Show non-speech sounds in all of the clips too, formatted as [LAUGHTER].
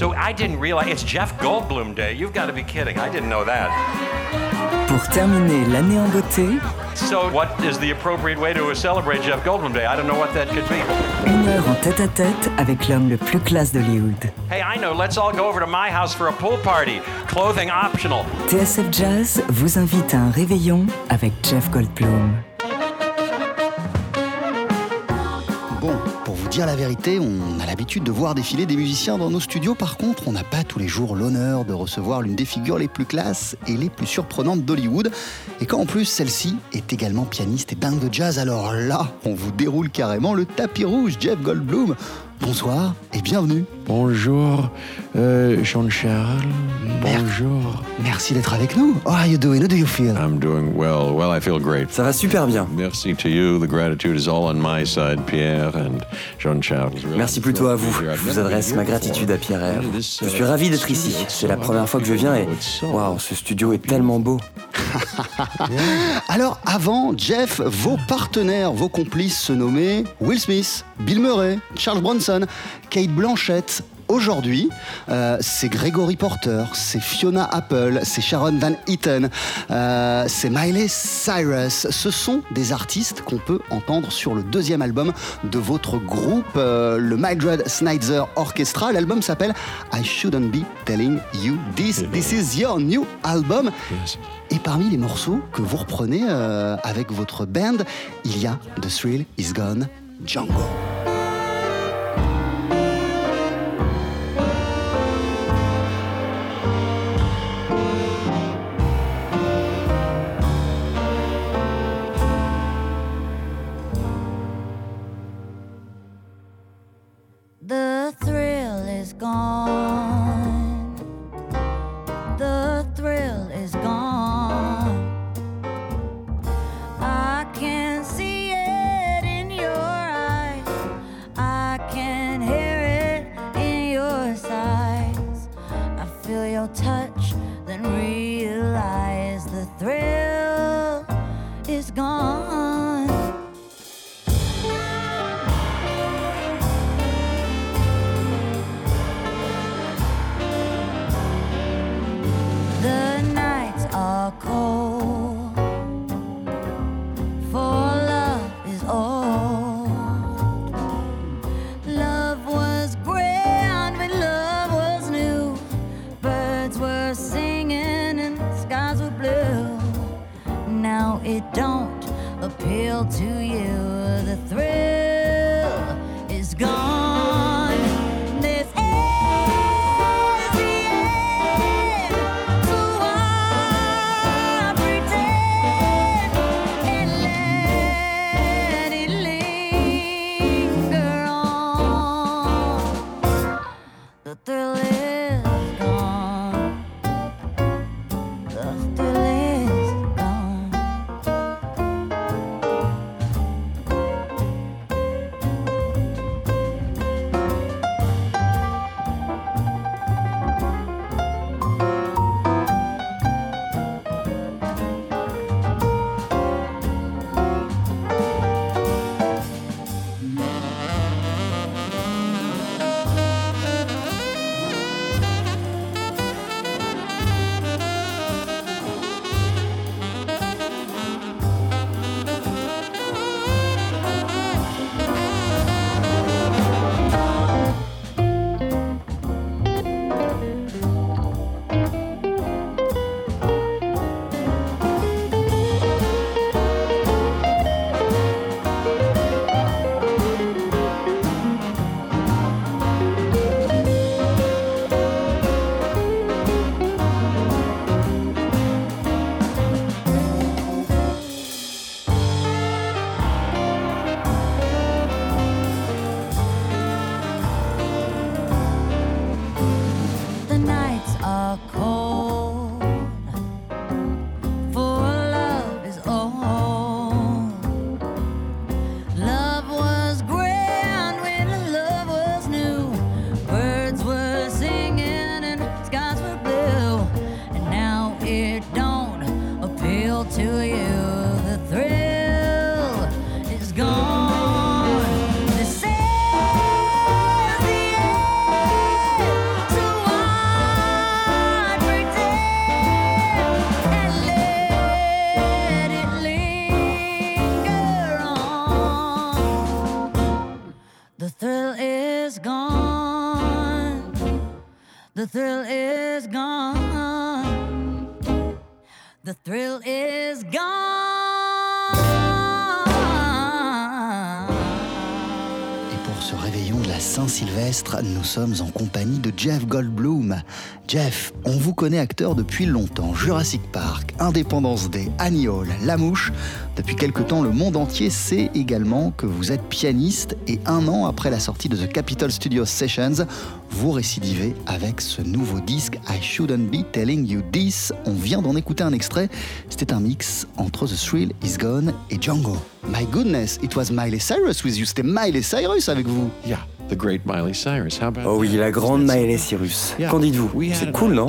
So I didn't realize it's Jeff Goldblum Day. You've got to be kidding. I didn't know that. Pour terminer l'année en beauté, So what is the appropriate way to celebrate Jeff Goldblum Day? I don't know what that could be. une heure en tête à tête avec l'homme le plus classe d'Hollywood. Hey, I know. Let's all go over to my house for a pool party. Clothing optional. TSF Jazz vous invite à un réveillon avec Jeff Goldblum. Pour vous dire la vérité, on a l'habitude de voir défiler des musiciens dans nos studios. Par contre, on n'a pas tous les jours l'honneur de recevoir l'une des figures les plus classes et les plus surprenantes d'Hollywood. Et quand en plus celle-ci est également pianiste et dingue de jazz, alors là, on vous déroule carrément le tapis rouge, Jeff Goldblum. Bonsoir et bienvenue. Bonjour, euh, Jean-Charles. Bonjour. Merci d'être avec nous. How are you doing? How do you feel? I'm doing well. Well, I feel great. Ça va super bien. Merci to you. The gratitude is all on my side, Pierre and Jean-Charles. Merci plutôt à vous. Je vous adresse ma gratitude à Pierre Herve. Je suis ravi d'être ici. C'est la première fois que je viens et waouh, ce studio est tellement beau. [LAUGHS] Alors avant, Jeff, vos partenaires, vos complices se nommaient Will Smith, Bill Murray, Charles Bronson, Kate Blanchett. Aujourd'hui, euh, c'est Gregory Porter, c'est Fiona Apple, c'est Sharon Van Eaton, euh, c'est Miley Cyrus. Ce sont des artistes qu'on peut entendre sur le deuxième album de votre groupe, euh, le Mildred Snyder Orchestra. L'album s'appelle I Shouldn't Be Telling You This. This is your new album. Et parmi les morceaux que vous reprenez avec votre band, il y a The Thrill Is Gone, Django. is gone. The thrill is gone. The thrill is gone. Saint-Sylvestre, nous sommes en compagnie de Jeff Goldblum. Jeff, on vous connaît acteur depuis longtemps. Jurassic Park, Independence Day, Annie Hall, La Mouche. Depuis quelque temps, le monde entier sait également que vous êtes pianiste et un an après la sortie de The Capitol Studios Sessions, vous récidivez avec ce nouveau disque I Shouldn't Be Telling You This. On vient d'en écouter un extrait. C'était un mix entre The Thrill Is Gone et Django. My goodness, it was Miley Cyrus with you. C'était Miley Cyrus avec vous. Yeah, the great Miley Cyrus. How about Oh oui, la grande Miley Cyrus. Yeah, Qu'en dites-vous? C'est cool, non?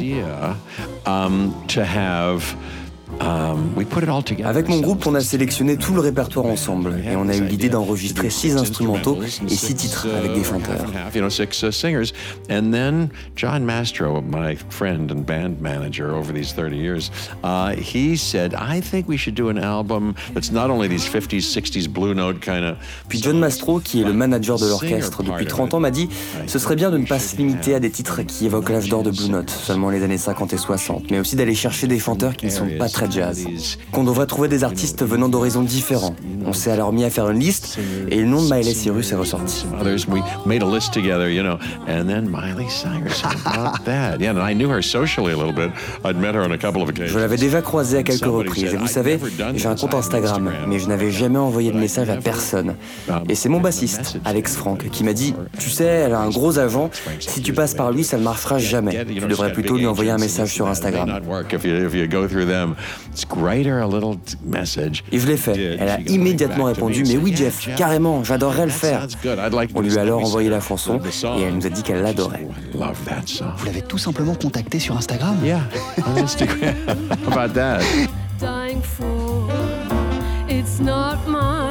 Together Avec mon groupe, on a sélectionné tout le répertoire ensemble et on a eu l'idée d'enregistrer six instrumentaux et six titres avec des chanteurs. You know, six uh, singers. And then John Mastro, my friend and band manager over these 30 years, uh, he said, I think we should do an album that's not only these 50s, 60s Blue Note kind of. Puis John Mastro, qui est le manager de l'orchestre depuis 30 ans, m'a dit ce serait bien de ne pas se limiter à des titres qui évoquent l'âge d'or de Blue Note, seulement les années 50 et 60, mais aussi d'aller chercher des chanteurs qui ne sont pas très jazz. Qu'on devrait trouver des artistes venant d'horizons différents. On s'est alors mis à faire une liste et le nom de Miley Cyrus est ressorti. Je l'avais déjà croisée à quelques reprises et vous savez, j'ai un compte Instagram, mais je n'avais jamais envoyé de message à personne. Et c'est mon bassiste, Alex Frank, qui m'a dit Tu sais, elle a un gros agent, si tu passes par lui, ça ne marchera jamais. Tu devrais plutôt lui envoyer un message sur Instagram. Et je l'ai fait. Elle a immédiatement répondu Mais oui, Jeff, carrément, j'adorerais le faire. On lui a alors envoyé la chanson et elle nous a dit qu'elle l'adorait. Love that song. Vous l'avez tout simplement contacté sur Instagram? Yeah, on Instagram. [LAUGHS] How about that? dying for. It's not my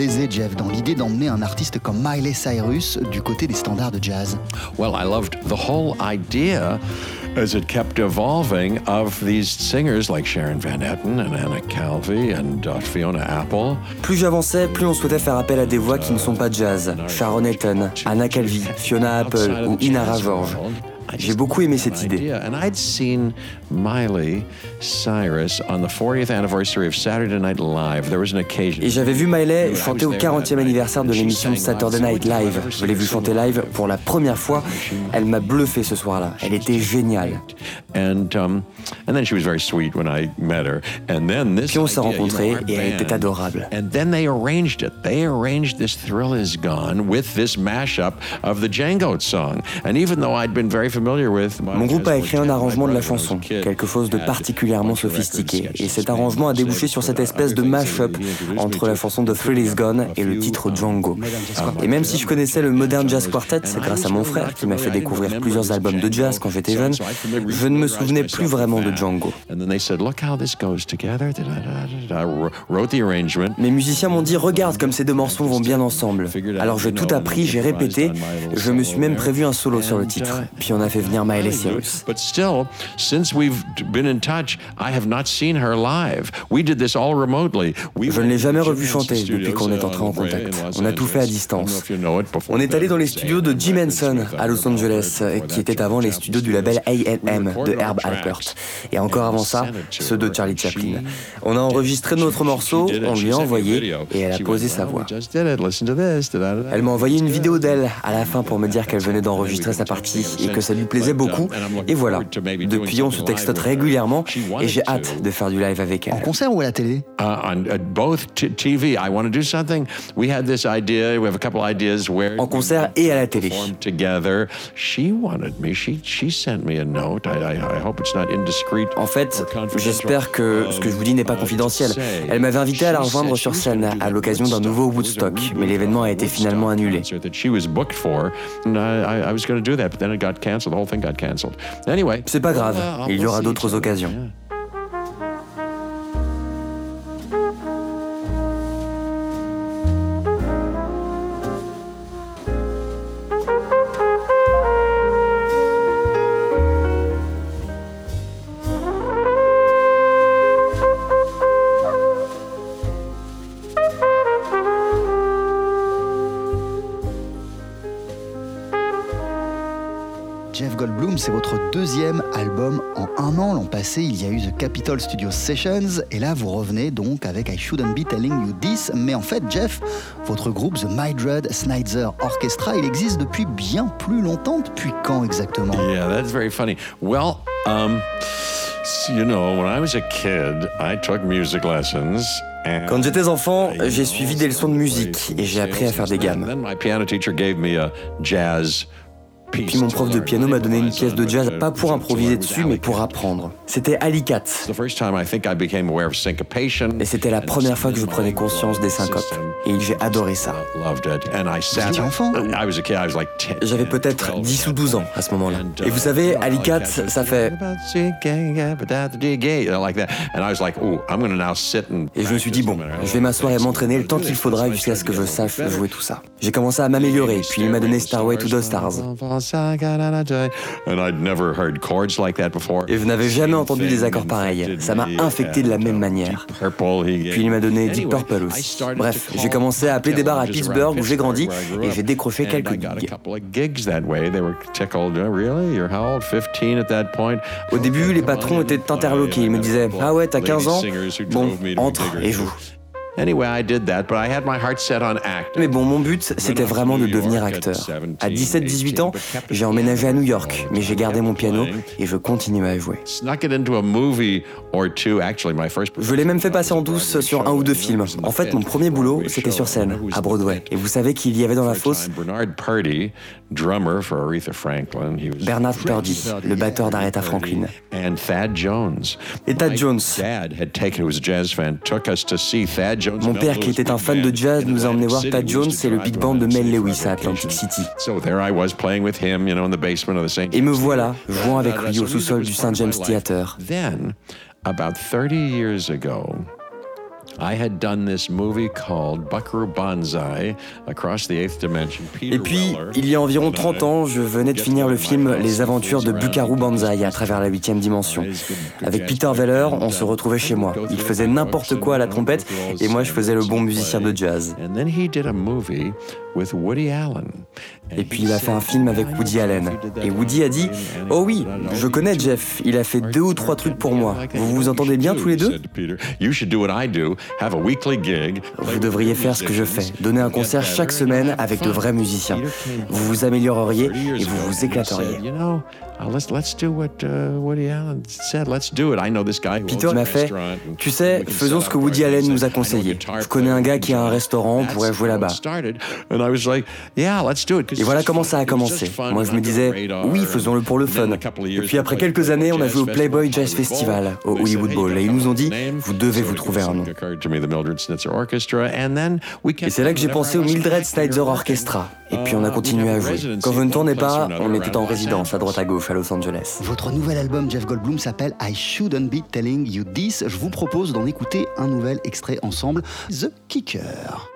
plaisait, Jeff, dans l'idée d'emmener un artiste comme Miley Cyrus du côté des standards de jazz Well, I loved the whole idea as it kept evolving of these singers like Sharon Van Etten and Anna Calvi and uh, Fiona Apple. Plus j'avançais, plus on souhaitait faire appel à des voix qui ne sont pas jazz. Sharon Etten, Anna Calvi, Fiona Apple ou Inara George. J'ai beaucoup aimé cette idée. And I'd seen Miley Cyrus on the 40th anniversary of Saturday Night Live. There was an occasion. Et j'avais vu Miley chanter au 40e anniversaire de l'émission Saturday Night Live. Je l'ai vue chanter live pour la première fois. Elle m'a bluffé ce soir-là. Elle était géniale. And um, and then she was very sweet when I met her. And then this. Puis on s'est rencontrés et elle était adorable. And then they arranged it. They arranged this Thrill Is Gone with this mashup of the Django song. And even though I'd been very. Mon groupe a écrit un arrangement de la chanson, quelque chose de particulièrement sophistiqué. Et cet arrangement a débouché sur cette espèce de mash-up entre la chanson de Thrill Is Gone et le titre Django. Et même si je connaissais le Modern Jazz Quartet, c'est grâce à mon frère qui m'a fait découvrir plusieurs albums de jazz quand j'étais jeune, je ne me souvenais plus vraiment de Django. And then they said, look how this goes together. Da-da-da-da-da. I wrote the arrangement. Mes musiciens m'ont dit regarde comme ces deux morceaux vont bien ensemble. Alors j'ai tout appris, j'ai répété, je me suis même prévu un solo sur le titre. Puis on a fait venir Miley Cyrus. But still, since we've been in touch, I have not seen her live. We did this all remotely. We Je ne l'ai jamais revue chanter depuis qu'on est entré en contact. On a tout fait à distance. On est allé dans les studios de Jim Henson à Los Angeles, euh, qui étaient avant les studios du label A&M de Herb Alpert. Et encore avant ça, ceux de Charlie Chaplin. On a enregistré notre morceau, on lui a envoyé et elle a posé sa voix. Elle m'a envoyé une vidéo d'elle à la fin pour me dire qu'elle venait d'enregistrer sa partie et que ça lui plaisait beaucoup. Et voilà. Depuis, on se texte régulièrement et j'ai hâte de faire du live avec En elle. concert ou à la télé? Uh, En concert et à la télé. En fait, j'espère que ce que je vous dis n'est pas confidentiel. Elle m'avait invité à la rejoindre sur scène à l'occasion d'un nouveau Woodstock, mais l'événement a été finalement annulé. The whole thing got canceled. Anyway, C'est pas grave, well, il y aura d'autres occasions. C'est votre deuxième album en un an. L'an passé, il y a eu The Capitol Studio Sessions, et là, vous revenez donc avec I Shouldn't Be Telling You This. Mais en fait, Jeff, votre groupe The Mildred Snyder Orchestra, il existe depuis bien plus longtemps. Depuis quand exactement? Yeah, that's very funny. Well, um, you know, when I was a kid, I took music lessons. Quand j'étais enfant, j'ai suivi des leçons de musique et j'ai appris à faire des gammes. Puis mon prof de piano m'a donné une pièce de jazz, pas pour improviser dessus, mais pour apprendre. C'était Alicat. Et c'était la première fois que je prenais conscience des syncopes. Et j'ai adoré ça. J'étais enfant J'avais peut-être 10 ou 12 ans à ce moment-là. Et vous savez, Alicat, ça fait... Et je me suis dit, bon, je vais m'asseoir et m'entraîner le temps qu'il faudra jusqu'à ce que je sache jouer tout ça. J'ai commencé à m'améliorer, puis il m'a donné Starway to the Stars. Et je n'avais jamais entendu des accords pareils. Ça m'a infecté de la même manière. Puis il m'a donné Deep Purple aussi. Bref, j'ai commencé à appeler des bars à Pittsburgh où j'ai grandi et j'ai décroché quelques gigs. Au début, les patrons étaient interloqués. Ils me disaient Ah ouais, t'as 15 ans? Bon, entre et joue. Mais bon, mon but, c'était vraiment de devenir acteur. À 17-18 ans, j'ai emménagé à New York, mais j'ai gardé mon piano et je continue à jouer. Je l'ai même fait passer en douce sur un ou deux films. En fait, mon premier boulot, c'était sur scène, à Broadway. Et vous savez qu'il y avait dans la fosse Bernard Purdy, le batteur d'Aretha Franklin. Et Thad Jones. Mon père, qui était un fan de jazz, nous a emmené voir Thad Jones et le big band de Mel Lewis à Atlantic City. Et me voilà, jouant avec lui au sous-sol du St. James Theatre. Et puis, il y a environ 30 ans, je venais de finir le film Les aventures de Buckaroo Banzai à travers la huitième dimension. Avec Peter Weller, on se retrouvait chez moi. Il faisait n'importe quoi à la trompette et moi je faisais le bon musicien de jazz. Et puis il a fait un film avec Woody Allen. Et Woody a dit Oh oui, je connais Jeff, il a fait deux ou trois trucs pour moi. Vous vous entendez bien tous les deux? Vous devriez faire ce que je fais, donner un concert chaque semaine avec de vrais musiciens. Vous vous amélioreriez et vous vous éclateriez. Peter m'a fait Tu sais, faisons ce que Woody Allen nous a conseillé. Je connais un gars qui a un restaurant, on pourrait jouer là-bas. Et voilà comment ça a commencé. Moi, je me disais, oui, faisons-le pour le fun. Et puis après quelques années, on a joué au Playboy Jazz Festival, au Hollywood Bowl, et ils nous ont dit, vous devez vous trouver un nom. Et c'est là que j'ai pensé au Mildred Snyder Orchestra. Et puis on a continué à jouer. Quand vous ne tournez pas, on était en résidence à droite à gauche Votre nouvel album, Jeff Goldblum, s'appelle I Shouldn't Be Telling You This. Je vous propose d'en écouter un nouvel extrait ensemble, The Kicker.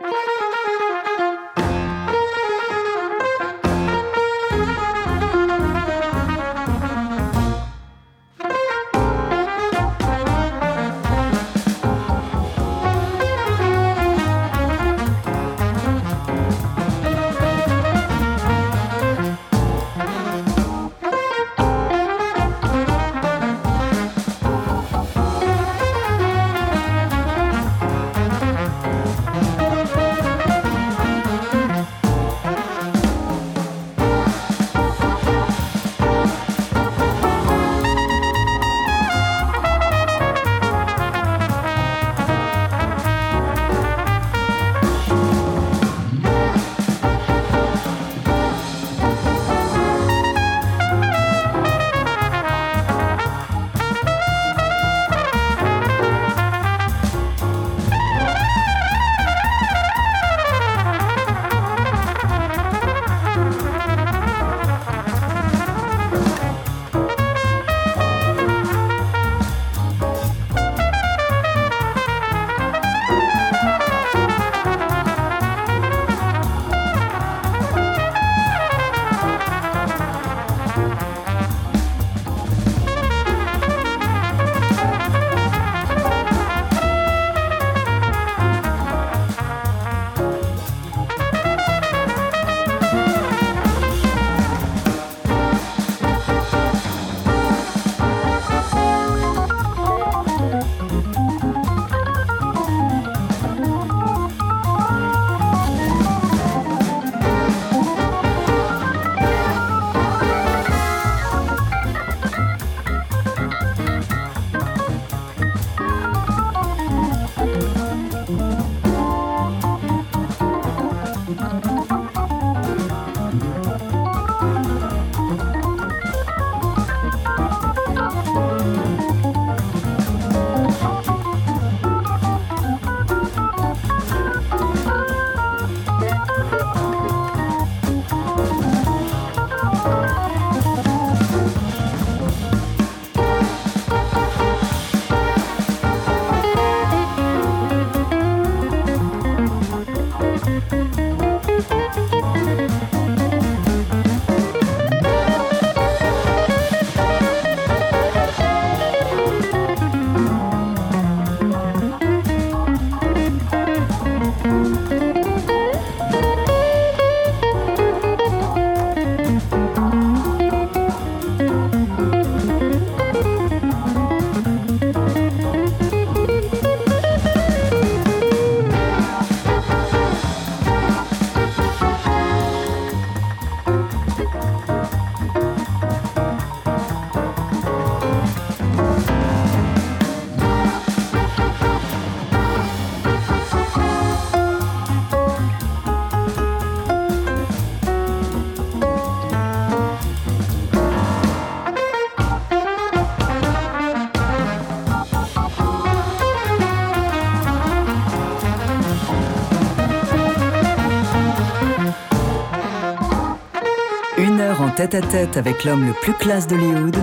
Tête-à-tête avec l'homme le plus classe d'Hollywood,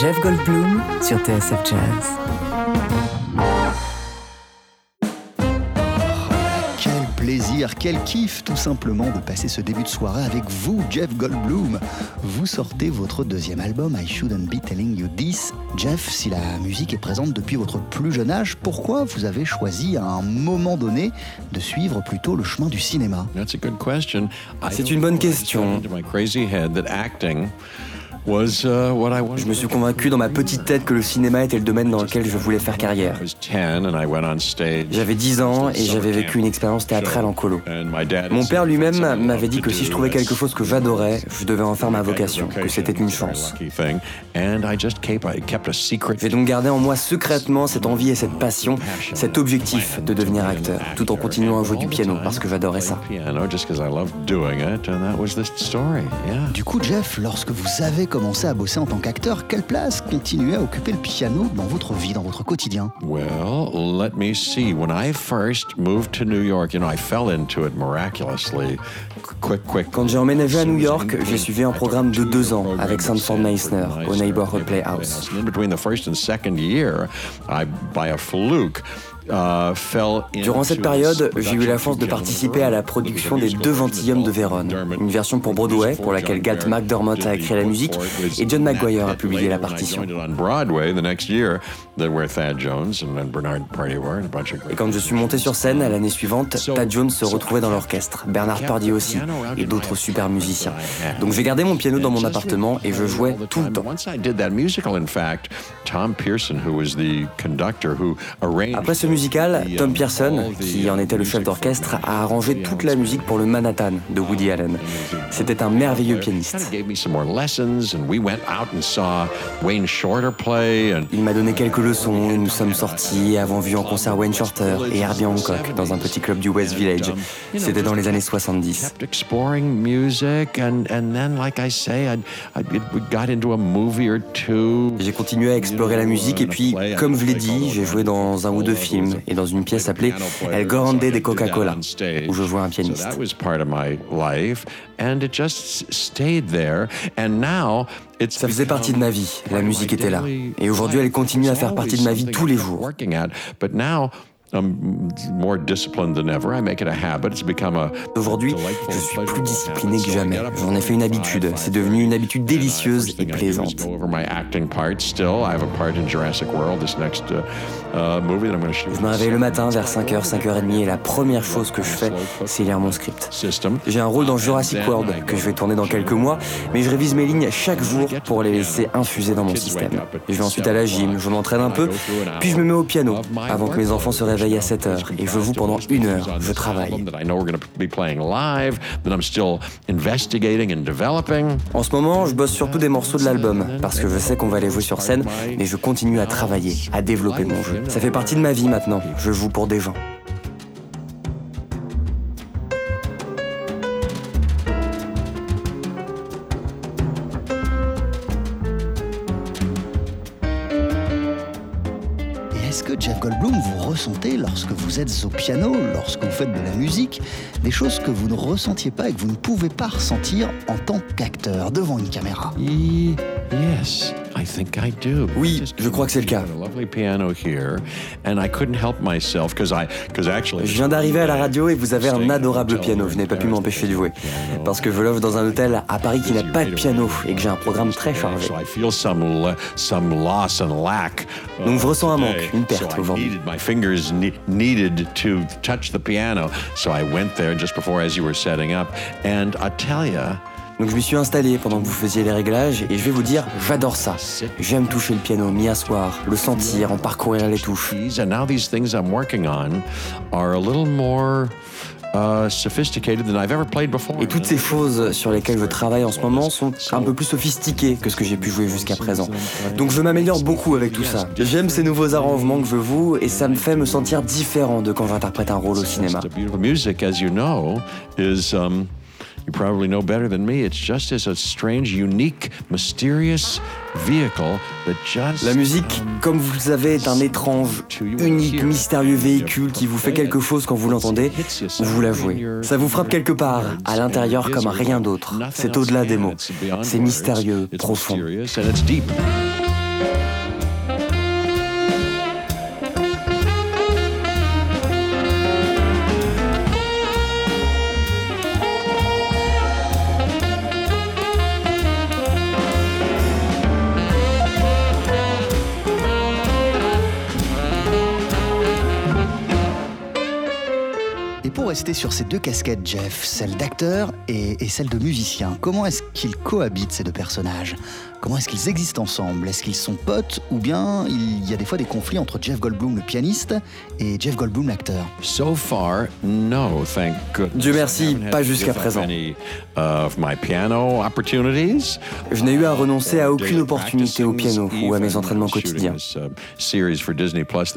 Jeff Goldblum sur TSF Jazz. Quel kiff tout simplement de passer ce début de soirée avec vous, Jeff Goldblum. Vous sortez votre deuxième album, I Shouldn't Be Telling You This. Jeff, si la musique est présente depuis votre plus jeune âge, pourquoi vous avez choisi à un moment donné de suivre plutôt le chemin du cinéma? C'est une bonne question. Uh, je me suis convaincu dans ma petite tête que le cinéma était le domaine dans lequel je voulais faire carrière. J'avais 10 ans et j'avais vécu une expérience théâtrale en colo. Mon père lui-même m'avait dit que si je trouvais quelque chose que j'adorais, je devais en faire ma vocation, que c'était une chance. J'ai donc gardé en moi secrètement cette envie et cette passion, cet objectif de devenir acteur, tout en continuant à jouer du piano parce que j'adorais ça. Du coup, Jeff, lorsque vous avez commencé à bosser en tant qu'acteur, quelle place continuait à occuper le piano dans votre vie, dans votre quotidien? Well, let me see. When I first moved to New York, you know, I fell into it miraculously. Quick, quick. Quand j'ai emménagé à New York, j'ai suivi un programme de deux ans avec Sanford Meisner au Neighborhood Playhouse. Between the first and second year, I, by a fluke, Durant cette période, j'ai eu la chance de participer à la production des Deux Gentilshommes de Vérone, une version pour Broadway pour laquelle Galt McDermott a écrit la musique et John McGuire a publié la partition. Et quand je suis monté sur scène l'année suivante, Thad Jones se retrouvait dans l'orchestre, Bernard Purdy aussi, et d'autres super musiciens. Donc j'ai gardé mon piano dans mon appartement et je jouais tout le temps. Après ce musical, Tom Pearson, qui en était le chef d'orchestre, a arrangé toute la musique pour le Manhattan de Woody Allen. C'était un merveilleux pianiste. Il m'a donné quelques leçons et nous sommes sortis et avons vu en concert Wayne Shorter et Herbie Hancock dans un petit club du West Village. C'était dans les années 70. J'ai continué à explorer la musique et puis, comme je l'ai dit, j'ai joué dans un ou deux films et dans une pièce appelée El Grande de Coca-Cola, où je jouais un pianiste. Ça faisait partie de ma vie, la musique était là. Et aujourd'hui, elle continue à faire partie de ma vie tous les jours. Aujourd'hui, je suis plus discipliné que jamais. J'en ai fait une habitude. C'est devenu une habitude délicieuse et plaisante. Je me réveille le matin vers 5h, 5h30 et la première chose que je fais, c'est lire mon script. J'ai un rôle dans Jurassic World que je vais tourner dans quelques mois, mais je révise mes lignes chaque jour pour les laisser infuser dans mon système. Je vais ensuite à la gym, je m'entraîne un peu, puis je me mets au piano avant que mes enfants se réveillent à 7 heures et je vous pendant une heure, je travaille. En ce moment, je bosse surtout des morceaux de l'album parce que je sais qu'on va les jouer sur scène, mais je continue à travailler, à développer mon jeu. Ça fait partie de ma vie maintenant. Je joue pour des gens. Au piano, lorsque vous faites de la musique, des choses que vous ne ressentiez pas et que vous ne pouvez pas ressentir en tant qu'acteur devant une caméra I think I do. Oui, je crois que c'est le cas. Je viens d'arriver à la radio et vous avez un adorable piano. Je n'ai pas pu m'empêcher de jouer. Parce que je l'offre dans un hôtel à Paris qui n'a pas de piano et que j'ai un programme très chargé. Donc je ressens un manque, une perte aujourd'hui. needed to touch the piano. So I went there just before as you were setting up. And I tell you, Donc je me suis installé pendant que vous faisiez les réglages et je vais vous dire, j'adore ça. J'aime toucher le piano, m'y asseoir, le sentir, en parcourir les touches. And now these things I'm working on are a little more Uh, et toutes ces choses sur lesquelles je travaille en ce moment sont un peu plus sophistiquées que ce que j'ai pu jouer jusqu'à présent. Donc je m'améliore beaucoup avec tout ça. J'aime ces nouveaux arrangements que je vous et ça me fait me sentir différent de quand j'interprète un rôle au cinéma. You probably know better than me. It's just as a strange, unique, mysterious vehicle that just. La musique, comme vous le savez, est un étrange, unique, mystérieux véhicule qui vous fait quelque chose quand vous l'entendez ou vous la jouez. Ça vous frappe quelque part, à l'intérieur comme rien d'autre. C'est au-delà des mots. C'est mystérieux, profond. Sur ces deux casquettes, Jeff, celle d'acteur et, et, celle de musicien. Comment est-ce qu'ils cohabitent ces deux personnages? Comment est-ce qu'ils existent ensemble? Est-ce qu'ils sont potes ou bien il y a des fois des conflits entre Jeff Goldblum le pianiste et Jeff Goldblum l'acteur? So far, no, thank goodness. Dieu merci, pas jusqu'à présent. Of my piano opportunities. Je n'ai eu à renoncer à aucune opportunité au piano ou à mes entraînements quotidiens. Series for Disney Plus,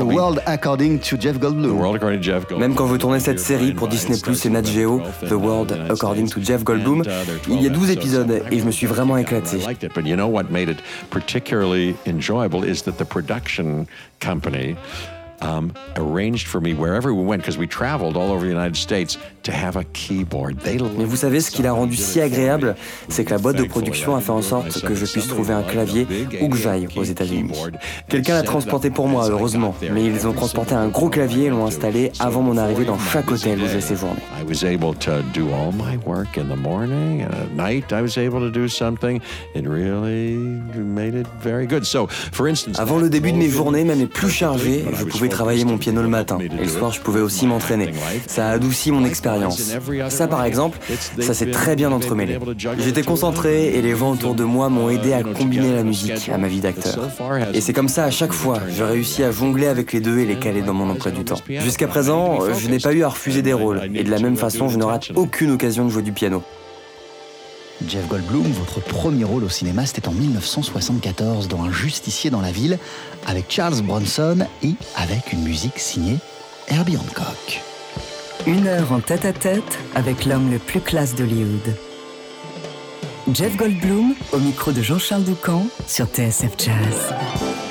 the World According to Jeff Goldblum. The World According to Jeff Goldblum. Même quand vous tournez cette série pour Disney Plus et Nat Geo, The World According to Jeff Goldblum, il y a 12 épisodes et je me suis vraiment éclaté. But you know what made it particularly enjoyable is that the production company um, arranged for me wherever we went, because we traveled all over the United States, to have a keyboard. They Mais vous savez ce qui l'a rendu si agréable, c'est que la boîte de production a fait en sorte que je puisse trouver un clavier où que j'aille aux États-Unis. Quelqu'un l'a transporté pour moi, heureusement, mais ils ont transporté un gros clavier et l'ont installé avant mon arrivée dans chaque hôtel où j'ai séjourné. I was able to do all my work in the morning and at night I was able to do something. It really made it very good. So, for instance, avant le début de mes journées, même les plus chargées, je pouvais travailler mon piano le matin et le soir je pouvais aussi m'entraîner. Ça a adouci mon expérience. Ça par exemple, ça s'est très bien entremêlé. J'étais concentré et les gens autour de moi m'ont aidé à combiner la musique à ma vie d'acteur. Et c'est comme ça à chaque fois, j'ai réussi à jongler avec les deux et les caler dans mon emploi du temps. Jusqu'à présent, je n'ai pas eu à refuser des rôles et de la même façon, je ne rate aucune occasion de jouer du piano. Jeff Goldblum, votre premier rôle au cinéma, c'était en 1974 dans Un justicier dans la ville, avec Charles Bronson et avec une musique signée Herbie Hancock. Une heure en tête-à-tête avec l'homme le plus classe d'Hollywood. Jeff Goldblum au micro de Jean-Charles Doucan sur TSF Jazz. Jazz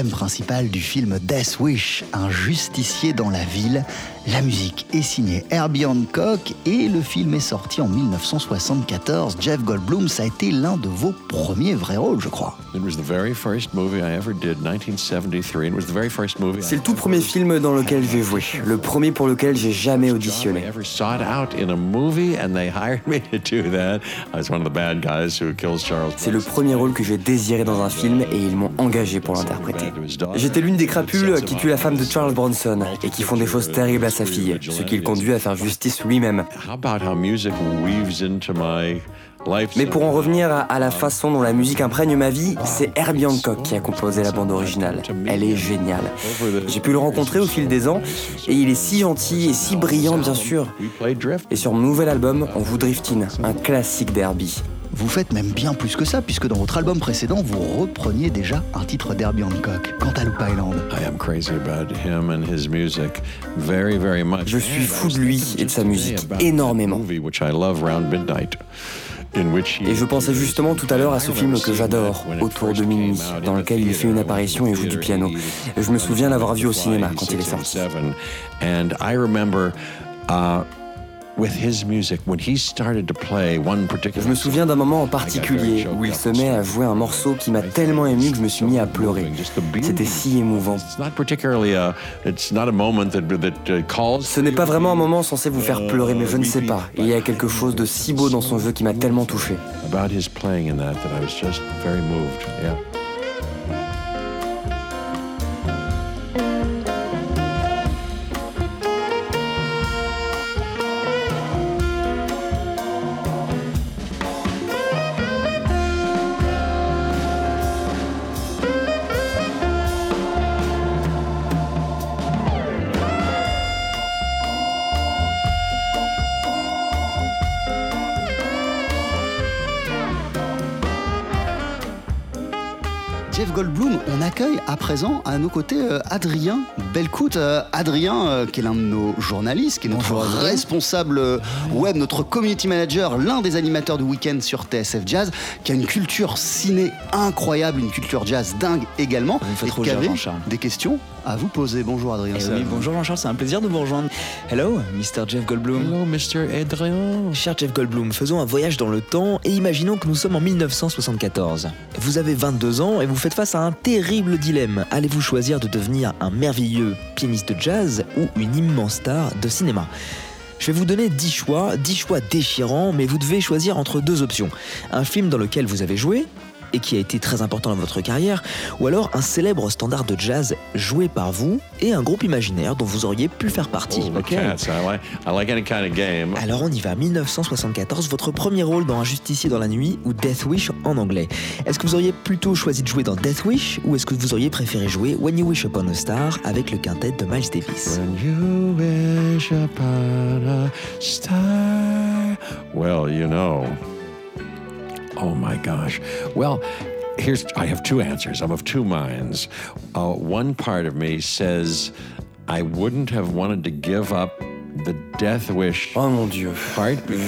thème principal du film Death Wish, un justicier dans la ville. La musique est signée Herbie Hancock et le film est sorti en 1974. Jeff Goldblum, ça a été l'un de vos premiers vrais rôles, je crois. C'est le tout premier film dans lequel j'ai joué, [LAUGHS] le premier pour lequel j'ai jamais auditionné. [LAUGHS] C'est le premier rôle que j'ai désiré dans un film et ils m'ont engagé pour l'interpréter. J'étais l'une des crapules qui tue la femme de Charles Bronson et qui font des choses terribles à sa fille, ce qui le conduit à faire justice lui-même. Mais pour en revenir à, la façon dont la musique imprègne ma vie, c'est Herbie Hancock qui a composé la bande originale. Elle est géniale. J'ai pu le rencontrer au fil des ans et il est si gentil et si brillant bien sûr. Et sur mon nouvel album, on vous driftin, un classique d'Herbie. Vous faites même bien plus que ça, puisque dans votre album précédent, vous repreniez déjà un titre d'Herbie Hancock, Cantaloupe Island. Je suis fou de lui et de sa musique, énormément. Et je pensais justement tout à l'heure à ce film que j'adore, Autour de minuit, dans lequel il fait une apparition et joue du piano. Je me souviens l'avoir vu au cinéma quand il est sorti. Je me souviens d'un moment en particulier où il se met à jouer un morceau qui m'a tellement ému que je me suis mis à pleurer. C'était si émouvant. Ce n'est pas vraiment un moment censé vous faire pleurer, mais je ne sais pas. Il y a quelque chose de si beau dans son jeu qui m'a [LAUGHS] tellement touché. Côtés euh, Adrien Belcout. Euh, Adrien, euh, qui est l'un de nos journalistes, qui est notre responsable web, notre community manager, l'un des animateurs du week-end sur TSF Jazz, qui a une culture ciné incroyable, une culture jazz dingue également. et qui avait des questions à vous poser? Bonjour Adrien. Eh bonjour Jean-Charles, c'est un plaisir de vous rejoindre. Hello, Mr. Jeff Goldblum. Hello, Mr. Adrien. Cher Jeff Goldblum, faisons un voyage dans le temps et imaginons que nous sommes en 1974. Vous avez 22 ans et vous faites face à un terrible dilemme. Allez-vous choisir de devenir un merveilleux pianiste de jazz ou une immense star de cinéma je vais vous donner 10 choix, 10 choix déchirants, mais vous devez choisir entre deux options. Un film dans lequel vous avez joué, et qui a été très important dans votre carrière, ou alors un célèbre standard de jazz joué par vous et un groupe imaginaire dont vous auriez pu faire partie. Alors on y va, 1974, votre premier rôle dans Un justicier dans la nuit ou Death Wish en anglais. Est-ce que vous auriez plutôt choisi de jouer dans Death Wish ou est-ce que vous auriez préféré jouer When You Wish Upon a Star avec le quintet de Miles Davis? When you wish upon a star, well, you know. Oh my gosh. Well, here's I have two answers. I'm of two minds. Uh, one part of me says I wouldn't have wanted to give up the death wish. Oh mon dieu.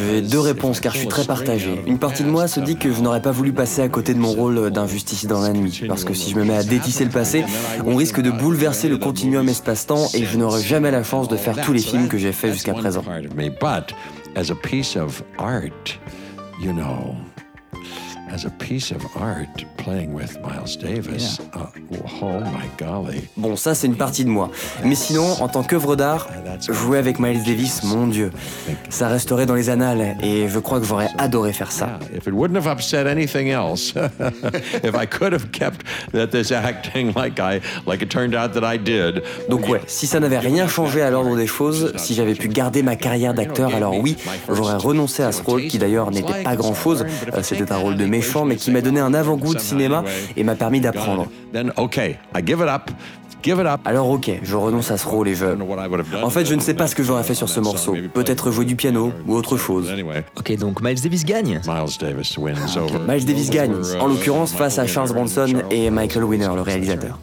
J'ai deux réponses car je suis très partagé. Une partie de moi se dit que je n'aurais pas voulu passer à côté de mon rôle d'un justicier dans la nuit parce que si je me mets à détisser le passé, on risque de bouleverser le continuum espace-temps et je n'aurai jamais la chance de faire tous les films que j'ai faits jusqu'à présent. Bon, ça c'est une partie de moi. Mais sinon, en tant qu'œuvre d'art, jouer avec Miles Davis, mon Dieu, ça resterait dans les annales et je crois que j'aurais adoré faire ça. If it wouldn't have upset anything else, [LAUGHS] if I could have kept this acting like I, like it turned out that I did. Donc ouais, si ça n'avait rien changé à l'ordre des choses, si j'avais pu garder ma carrière d'acteur, alors oui, j'aurais renoncé à ce rôle qui d'ailleurs n'était pas grand chose. Euh, c'était un rôle de méchant mais qui m'a donné un avant-goût de cinéma et m'a permis d'apprendre. Alors ok, je renonce à ce rôle et je... En fait, je ne sais pas ce que j'aurais fait sur ce morceau. Peut-être jouer du piano ou autre chose. Ok, donc Miles Davis gagne Miles Davis gagne, en l'occurrence face à Charles Bronson et Michael Winner, le réalisateur.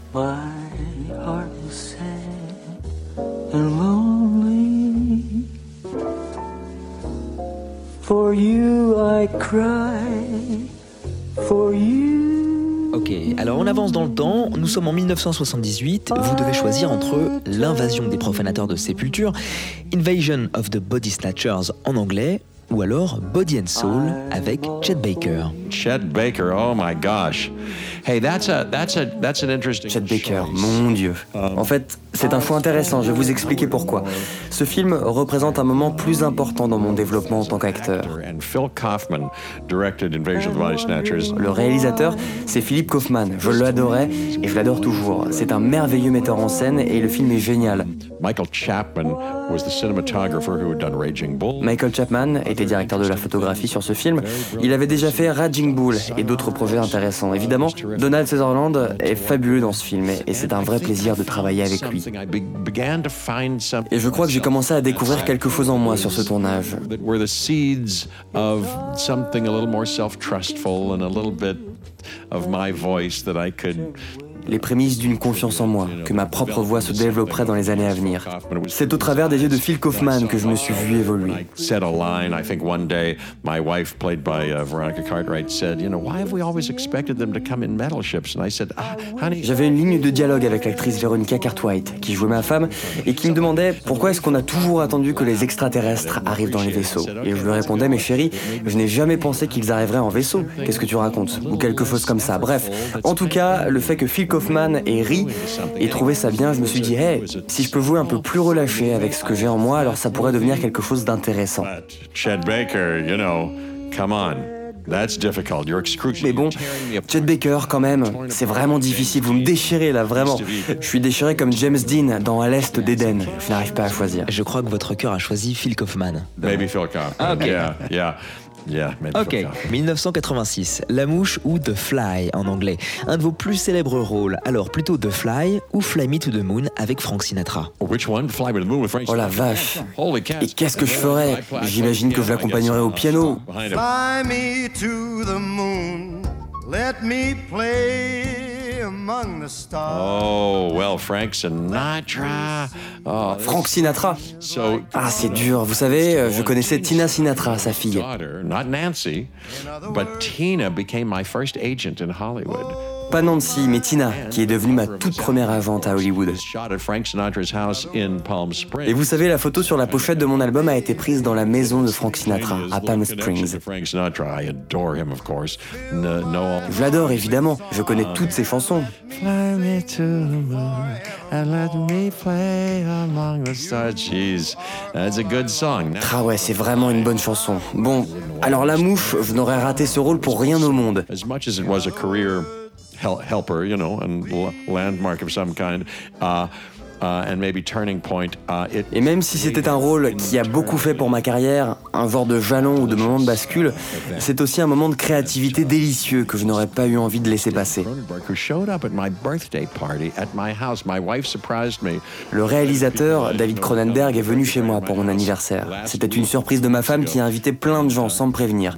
Ok, alors on avance dans le temps, nous sommes en 1978, vous devez choisir entre l'invasion des profanateurs de sépulture, Invasion of the Body Snatchers en anglais, ou alors Body and Soul avec Chet Baker. Chet Baker, oh my gosh. Hey, that's a, that's a, that's an interesting Chet Baker, mon Dieu. En fait, c'est un choix intéressant, je vais vous expliquer pourquoi. Ce film représente un moment plus important dans mon développement en tant qu'acteur. Le réalisateur, c'est Philip Kaufman. Je l'adorais et je l'adore toujours. C'est un merveilleux metteur en scène et le film est génial. Michael Chapman. Michael Chapman directeur de la photographie sur ce film. Il avait déjà fait Raging Bull et d'autres projets intéressants. Évidemment, Donald Sutherland est fabuleux dans ce film et c'est un vrai plaisir de travailler avec lui. Et je crois que j'ai commencé à découvrir quelque chose en moi sur ce tournage. Les prémices d'une confiance en moi, que ma propre voix se développerait dans les années à venir. C'est au travers des yeux de Phil Kaufman que je me suis vu évoluer. J'avais une ligne de dialogue avec l'actrice Veronica Cartwright, qui jouait ma femme, et qui me demandait pourquoi est-ce qu'on a toujours attendu que les extraterrestres arrivent dans les vaisseaux. Et je lui répondais, mais chérie, je n'ai jamais pensé qu'ils arriveraient en vaisseau. Qu'est-ce que tu racontes? Ou quelque chose comme ça. Bref, en tout cas, le fait que Phil Kaufman et ri et trouvé ça bien, je me suis dit, hey, si je peux jouer un peu plus relâché avec ce que j'ai en moi, alors ça pourrait devenir quelque chose d'intéressant. Baker, you know, come on. That's difficult. You're Mais bon, Chet Baker, quand même, c'est vraiment difficile. Vous me déchirez là, vraiment. Je suis déchiré comme James Dean dans À l'Est d'Éden. Je n'arrive pas à choisir. Je crois que votre cœur a choisi Phil Kaufman. Maybe Phil Kaufman. Ah, Yeah, yeah. Ok, 1986, La Mouche ou The Fly en anglais. Un de vos plus célèbres rôles. Alors plutôt The Fly ou Fly Me to the Moon avec Frank Sinatra? Oh la vache. Et qu'est-ce que je ferais? J'imagine que je l'accompagnerais au piano. Fly me to the moon, let me play Oh, well, Frank Sinatra. Oh, Frank Sinatra. Ah, c'est dur. Vous savez, je connaissais Tina Sinatra, sa fille. Not Nancy, but Tina became my first agent in Hollywood. Pas Nancy, mais Tina, qui est devenue ma toute première agente à Hollywood. Et vous savez, la photo sur la pochette de mon album a été prise dans la maison de Frank Sinatra, à Palm Springs. Je l'adore, évidemment. Je connais toutes ses chansons. Ah ouais, c'est vraiment une bonne chanson. Bon, alors la mouche, je n'aurais raté ce rôle pour rien au monde. Helper, you know, and landmark of some kind. Uh, Uh, and maybe turning point, uh, it... Et même si c'était un rôle qui a beaucoup fait pour ma carrière, un genre de jalon ou de moment de bascule, c'est aussi un moment de créativité délicieux que je n'aurais pas eu envie de laisser passer. Le réalisateur, David Cronenberg, est venu chez moi pour mon anniversaire. C'était une surprise de ma femme qui a invité plein de gens sans me prévenir.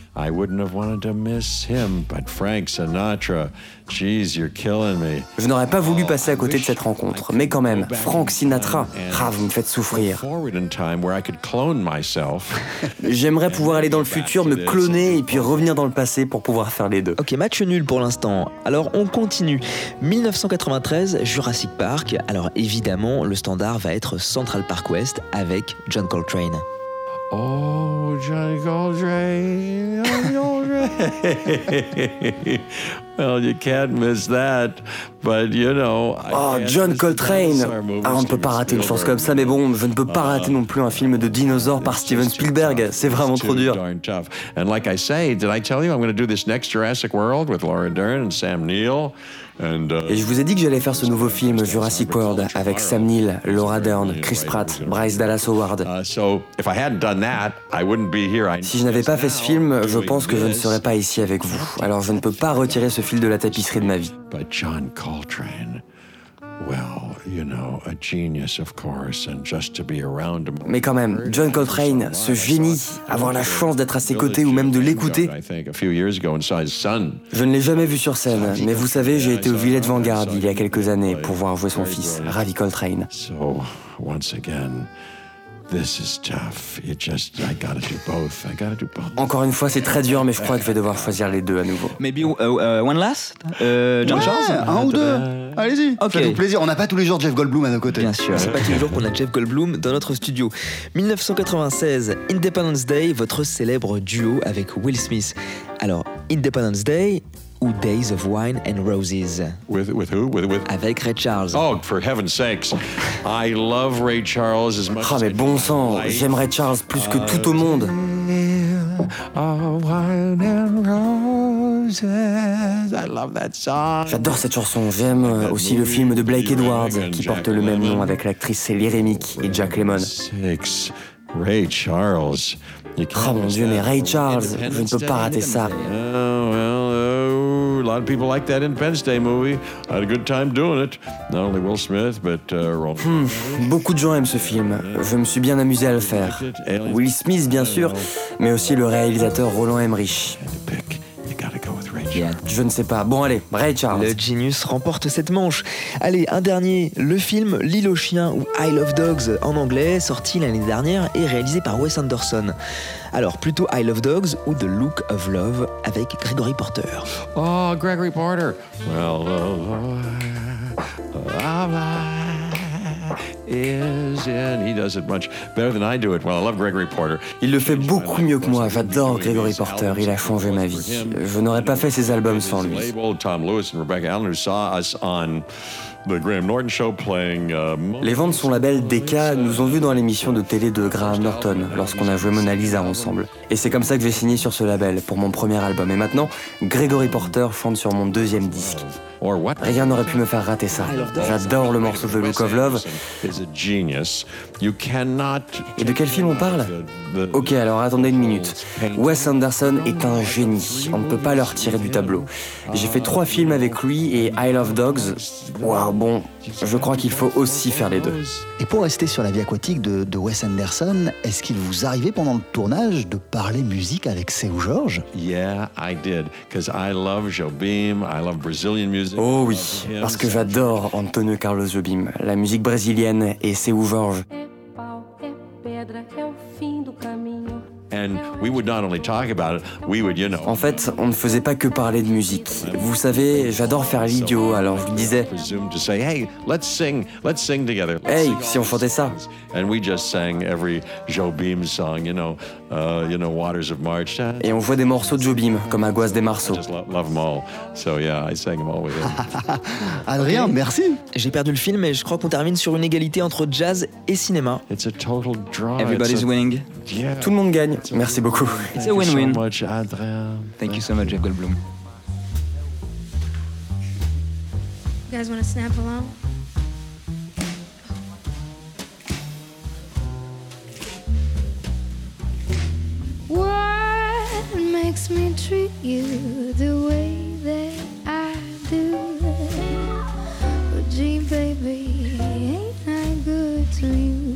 I wouldn't have wanted to miss him, but Frank Sinatra, jeez, you're killing me. Je n'aurais pas voulu passer à côté de cette rencontre, mais quand même, Frank Sinatra, ah, vous me faites souffrir. J'aimerais pouvoir aller dans le futur, me cloner et puis revenir dans le passé pour pouvoir faire les deux. Ok, match nul pour l'instant. Alors on continue. 1993, Jurassic Park. Alors évidemment, le standard va être Central Park West avec John Coltrane. Oh, Johnny Coltrane, Johnny Coltrane. well, you can't miss that, but you know. Oh, John Coltrane. Ah, on ne peut pas rater une chance comme ça, mais bon, je ne peux pas rater non plus un film de dinosaures par Steven Spielberg. C'est vraiment trop dur. And like I say, did I tell you I'm going to do this next Jurassic World with Laura Dern and Sam Neill? Uh, Et je vous ai dit que j'allais faire ce nouveau film Jurassic World avec Sam Neill, Laura Dern, Chris Pratt, Bryce Dallas Howard. Si je n'avais pas fait ce film, je pense que je ne serais pas ici avec vous. Alors je ne peux pas retirer ce fil de la tapisserie de ma vie. But John Coltrane, well, Mais quand même, John Coltrane, ce génie, avoir la chance d'être à ses côtés ou même de l'écouter. Je ne l'ai jamais vu sur scène, mais vous savez, j'ai été au Village Vanguard il y a quelques années pour voir jouer son fils, Ravi Coltrane. Encore une fois, c'est très dur, mais je crois que je vais devoir choisir les deux à nouveau. Maybe uh, uh, one last, uh, John Ouais, Charles? un ou deux. Allez-y. Ok. Faites-vous plaisir. On n'a pas tous les jours Jeff Goldblum à nos côtés. Bien sûr. C'est pas tous les jours qu'on a Jeff Goldblum dans notre studio. 1996, Independence Day, votre célèbre duo avec Will Smith. Alors, Independence Day ou Days of Wine and Roses With, with who? With, with? Avec Ray Charles. Oh, for heaven's sakes. I love Ray Charles as much Ah as mais I bon sang, life. j'aimerais Charles plus que tout au monde. Oh, wine and roses. I love that song. J'adore cette chanson, j'aime euh, aussi le film de Blake Edwards qui porte le même nom avec l'actrice Célie Remick et Jack Lemmon. Six. Ray Charles. Oh mon Dieu, mais. Ray Charles, je ne peux pas rater ça. A lot of people like that Independence Day movie. I had a good time doing it. Not only Will Smith, but uh, Roland. Hmm. Beaucoup de gens aiment ce film, je me suis bien amusé à le faire. Will Smith bien sûr, mais aussi le réalisateur Roland Emmerich. Go with Ray. Yeah. Je ne sais pas. Bon allez, Ray Charles. Le Genius remporte cette manche. Allez, un dernier, le film L'île aux chiens ou I Love Dogs en anglais, sorti l'année dernière et réalisé par Wes Anderson. Alors, plutôt I Love Dogs ou The Look of Love avec Gregory Porter. Oh, Gregory Porter. Well, is in. He does it much better than I do it. Well, I love Gregory Porter. Il le fait beaucoup mieux que moi, j'adore Gregory Porter, il a changé ma vie. Je n'aurais pas fait ces albums sans lui. Label, Tom Lewis and Rebecca Allen, who saw us on the Graham Norton show playing. Uh, Les ventes son label DK nous ont vus dans l'émission de télé de Graham Norton lorsqu'on a joué Mona Lisa ensemble. Et c'est comme ça que j'ai signé sur ce label pour mon premier album. Et maintenant, Gregory Porter chante sur mon deuxième disque. or what? Rien n'aurait pu me faire rater ça. J'adore le morceau The Look of Love. Is a genius. You cannot. Et de quel film on parle? Ok, alors attendez une minute. Wes Anderson est un génie. On ne peut pas le retirer du tableau. J'ai fait trois films avec lui et I Love Dogs. Waouh, bon, je crois qu'il faut aussi faire les deux. Et pour rester sur la vie aquatique de, de Wes Anderson, est-ce qu'il vous arrivait pendant le tournage de parler musique avec Seu Georges? Yeah, I did. Because I love Jobim. I love Brazilian music. Oh oui, parce que j'adore Antonio Carlos Jobim, la musique brésilienne et Seu Jorge. En fait, on ne faisait pas que parler de musique. Vous savez, j'adore faire l'idiot, alors je lui disais presume to say, hey, let's sing, let's sing together. Hey, si on chantait ça. And we just sang every Jobim song, you know, uh, you know, Waters of March. Et on jouait des morceaux de Jobim, comme Aguas des Marceaux. just lo- love them all. So yeah, I sang them all with him. [LAUGHS] Adrien, merci. J'ai perdu le film et je crois qu'on termine sur une égalité entre jazz et cinéma. It's a total draw. Everybody's It's a- winning. Tout le monde gagne. Merci beaucoup. It's a win-win. Thank you so much, Jeff Goldblum. You guys want to snap along? What makes me treat you the way that I do? Oh, gee, baby, ain't I good to you?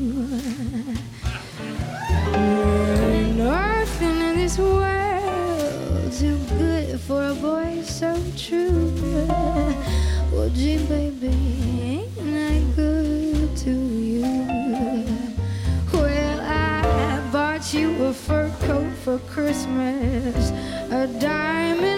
Christmas, a diamond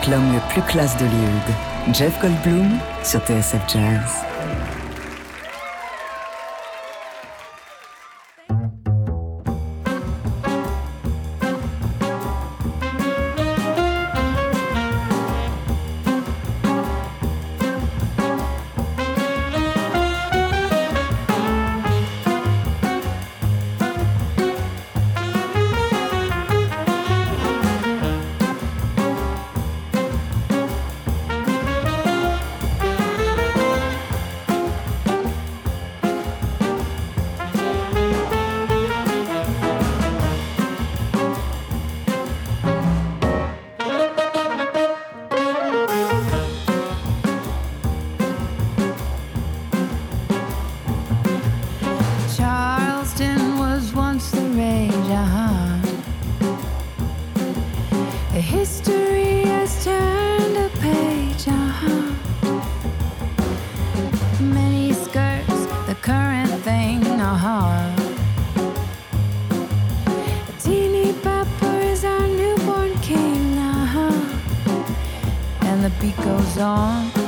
avec l'homme le plus classe d'Hollywood, Jeff Goldblum sur TSF Jazz. The history has turned a page, uh huh. Skirts, the current thing, uh huh. Teeny Pepper is our newborn king, uh huh. And the beat goes on.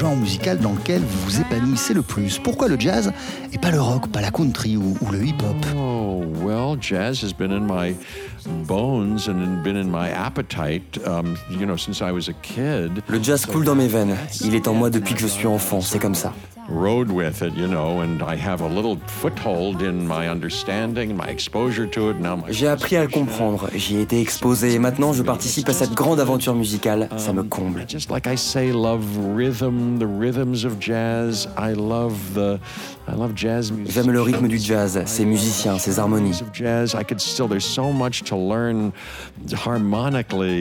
Genre musical dans lequel vous vous épanouissez le plus Pourquoi le jazz et pas le rock, pas la country ou, le hip-hop? Oh, well, jazz has been in my bones and been in my appetite, um, you know, since I was a kid. Le jazz coule dans mes veines. Il est en moi depuis que je suis enfant, c'est comme ça. Rode with it, you know, and I have a little foothold in my understanding, my exposure to it. Now J'ai appris à le comprendre, j'y ai été exposé et maintenant je participe à cette grande aventure musicale, ça me comble. Just like I say love rhythm, the rhythms of jazz, I love the J'aime le rythme du jazz, ses musiciens, ses harmonies.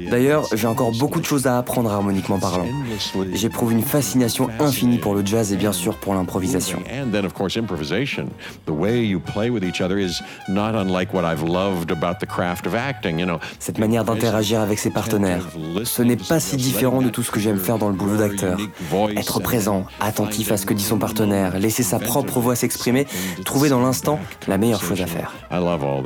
D'ailleurs, j'ai encore beaucoup de choses à apprendre harmoniquement parlant. J'éprouve une fascination infinie pour le jazz et bien sûr pour l'improvisation. And then of course improvisation. The way you play with each other is not unlike what I've loved about the craft of acting, you know. Cette manière d'interagir avec ses partenaires, ce n'est pas si différent de tout ce que j'aime faire dans le boulot d'acteur. Être présent, attentif à ce que dit son partenaire, laisser sa propre voix s'exprimer, trouver dans l'instant la meilleure chose à faire.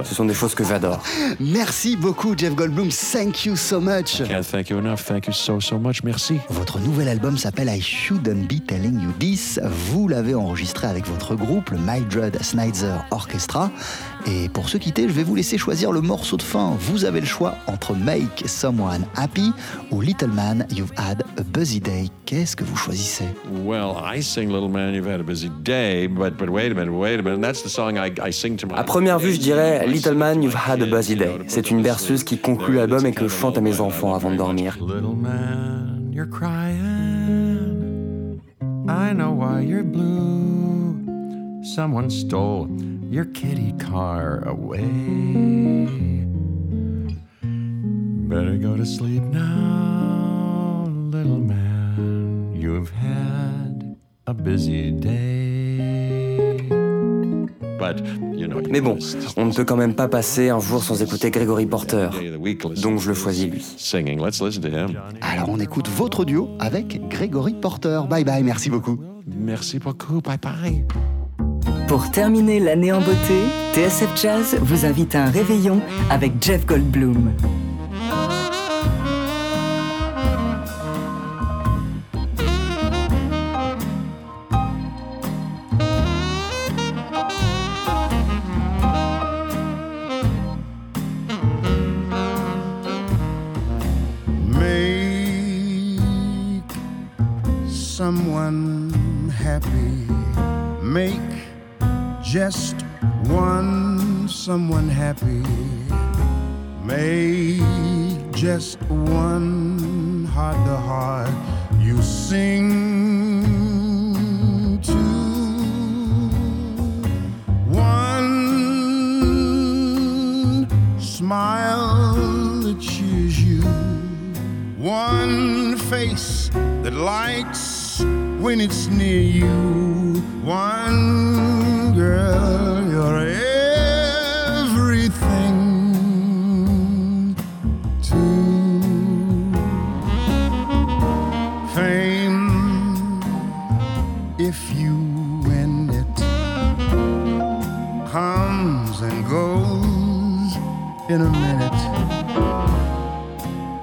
Ce sont des choses que j'adore. Merci beaucoup Jeff Goldblum, thank you so much. Can't thank you enough, thank you so so much, merci. Votre nouvel album s'appelle I Shouldn't Be Telling You This. Vous l'avez enregistré avec votre groupe, le Mildred Snyder Orchestra. Et pour se quitter, je vais vous laisser choisir le morceau de fin. Vous avez le choix entre Make Someone Happy ou Little Man You've Had a Busy Day. Qu'est-ce que vous choisissez? Well, I sing Little Man You've Had a Busy Day, but, but wait a minute, wait a minute. That's the song I, I sing to my... À première vue, je dirais Little Man You've Had a Busy Day. C'est une berceuse qui conclut l'album et que je chante à mes enfants avant de dormir. Little man, you're crying. I know why you're blue. Someone stole your kitty car away. Better go to sleep now, little man. You've had a busy day. But, you know, Mais bon, on ne peut quand même pas passer un jour sans écouter Gregory Porter. Donc je le choisis lui. Singing. Let's listen to him. Alors on écoute votre duo avec Gregory Porter. Bye bye, merci beaucoup. Merci beaucoup, bye bye. Pour terminer l'année en beauté, TSF Jazz vous invite à un réveillon avec Jeff Goldblum. One heart to heart you sing to. One smile that cheers you. One face that lights when it's near you. One if you win it. Comes and goes in a minute.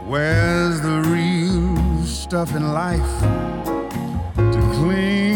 Where's the real stuff in life to cling